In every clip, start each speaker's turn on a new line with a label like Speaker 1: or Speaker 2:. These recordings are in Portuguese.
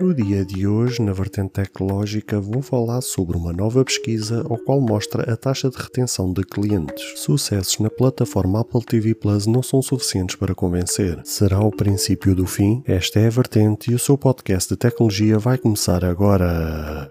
Speaker 1: No dia de hoje, na vertente tecnológica, vou falar sobre uma nova pesquisa ao qual mostra a taxa de retenção de clientes. Sucessos na plataforma Apple TV Plus não são suficientes para convencer. Será o princípio do fim? Esta é a vertente e o seu podcast de tecnologia vai começar agora.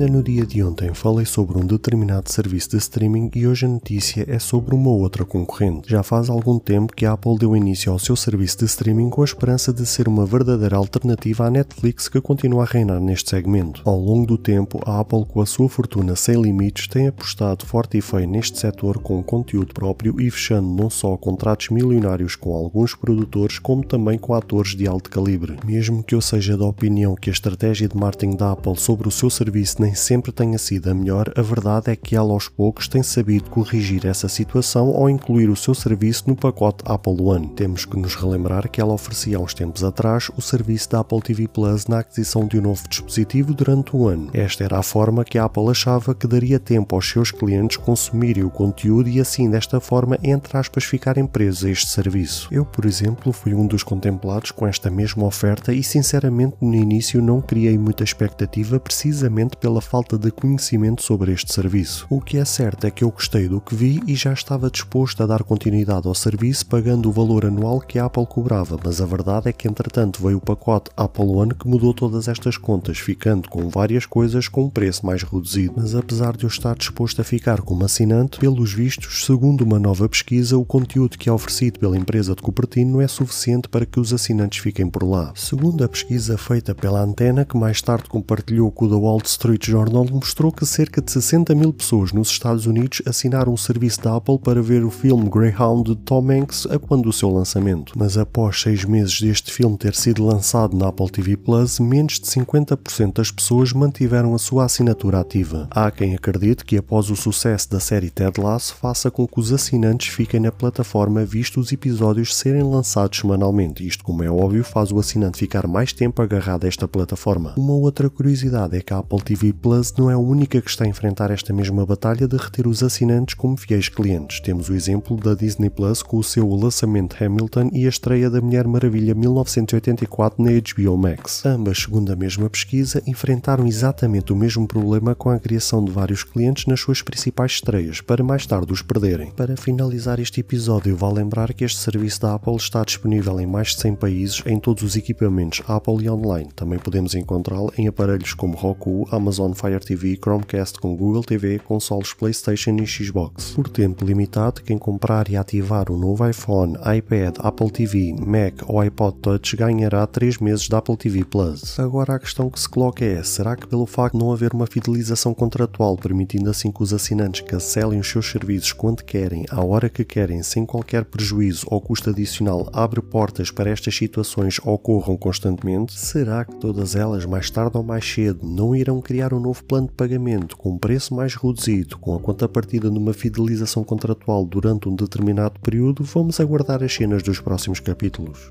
Speaker 1: Ainda no dia de ontem falei sobre um determinado serviço de streaming e hoje a notícia é sobre uma outra concorrente. Já faz algum tempo que a Apple deu início ao seu serviço de streaming com a esperança de ser uma verdadeira alternativa à Netflix que continua a reinar neste segmento. Ao longo do tempo, a Apple, com a sua fortuna sem limites, tem apostado forte e feio neste setor com conteúdo próprio e fechando não só contratos milionários com alguns produtores, como também com atores de alto calibre. Mesmo que eu seja da opinião que a estratégia de marketing da Apple sobre o seu serviço serviço nem sempre tenha sido a melhor, a verdade é que ela aos poucos tem sabido corrigir essa situação ao incluir o seu serviço no pacote Apple One. Temos que nos relembrar que ela oferecia há uns tempos atrás o serviço da Apple TV Plus na aquisição de um novo dispositivo durante um ano. Esta era a forma que a Apple achava que daria tempo aos seus clientes consumirem o conteúdo e assim desta forma, entre aspas, ficarem presos a este serviço. Eu, por exemplo, fui um dos contemplados com esta mesma oferta e sinceramente no início não criei muita expectativa precisamente pela falta de conhecimento sobre este serviço. O que é certo é que eu gostei do que vi e já estava disposto a dar continuidade ao serviço pagando o valor anual que a Apple cobrava, mas a verdade é que entretanto veio o pacote Apple One que mudou todas estas contas, ficando com várias coisas com um preço mais reduzido. Mas apesar de eu estar disposto a ficar como assinante, pelos vistos, segundo uma nova pesquisa, o conteúdo que é oferecido pela empresa de Cupertino não é suficiente para que os assinantes fiquem por lá. Segundo a pesquisa feita pela Antena, que mais tarde compartilhou com o The Wall Street Journal mostrou que cerca de 60 mil pessoas nos Estados Unidos assinaram o serviço da Apple para ver o filme Greyhound de Tom Hanks a quando do seu lançamento. Mas após seis meses deste filme ter sido lançado na Apple TV Plus, menos de 50% das pessoas mantiveram a sua assinatura ativa. Há quem acredite que após o sucesso da série Ted Lasso faça com que os assinantes fiquem na plataforma visto os episódios serem lançados semanalmente. Isto, como é óbvio, faz o assinante ficar mais tempo agarrado a esta plataforma. Uma outra curiosidade é que a Apple TV Plus não é a única que está a enfrentar esta mesma batalha de reter os assinantes como fiéis clientes. Temos o exemplo da Disney Plus com o seu lançamento Hamilton e a estreia da Mulher Maravilha 1984 na HBO Max. Ambas, segundo a mesma pesquisa, enfrentaram exatamente o mesmo problema com a criação de vários clientes nas suas principais estreias, para mais tarde os perderem. Para finalizar este episódio, vale lembrar que este serviço da Apple está disponível em mais de 100 países em todos os equipamentos Apple e online. Também podemos encontrá-lo em aparelhos como Roku, Amazon Fire TV, Chromecast com Google TV, consoles PlayStation e Xbox. Por tempo limitado, quem comprar e ativar o novo iPhone, iPad, Apple TV, Mac ou iPod Touch ganhará 3 meses da Apple TV Plus. Agora a questão que se coloca é: será que pelo facto de não haver uma fidelização contratual, permitindo assim que os assinantes cancelem os seus serviços quando querem, à hora que querem, sem qualquer prejuízo ou custo adicional, abre portas para estas situações ocorram constantemente? Será que todas elas, mais tarde ou mais cedo, não irão criar um novo plano de pagamento com um preço mais reduzido, com a contrapartida numa fidelização contratual durante um determinado período, vamos aguardar as cenas dos próximos capítulos.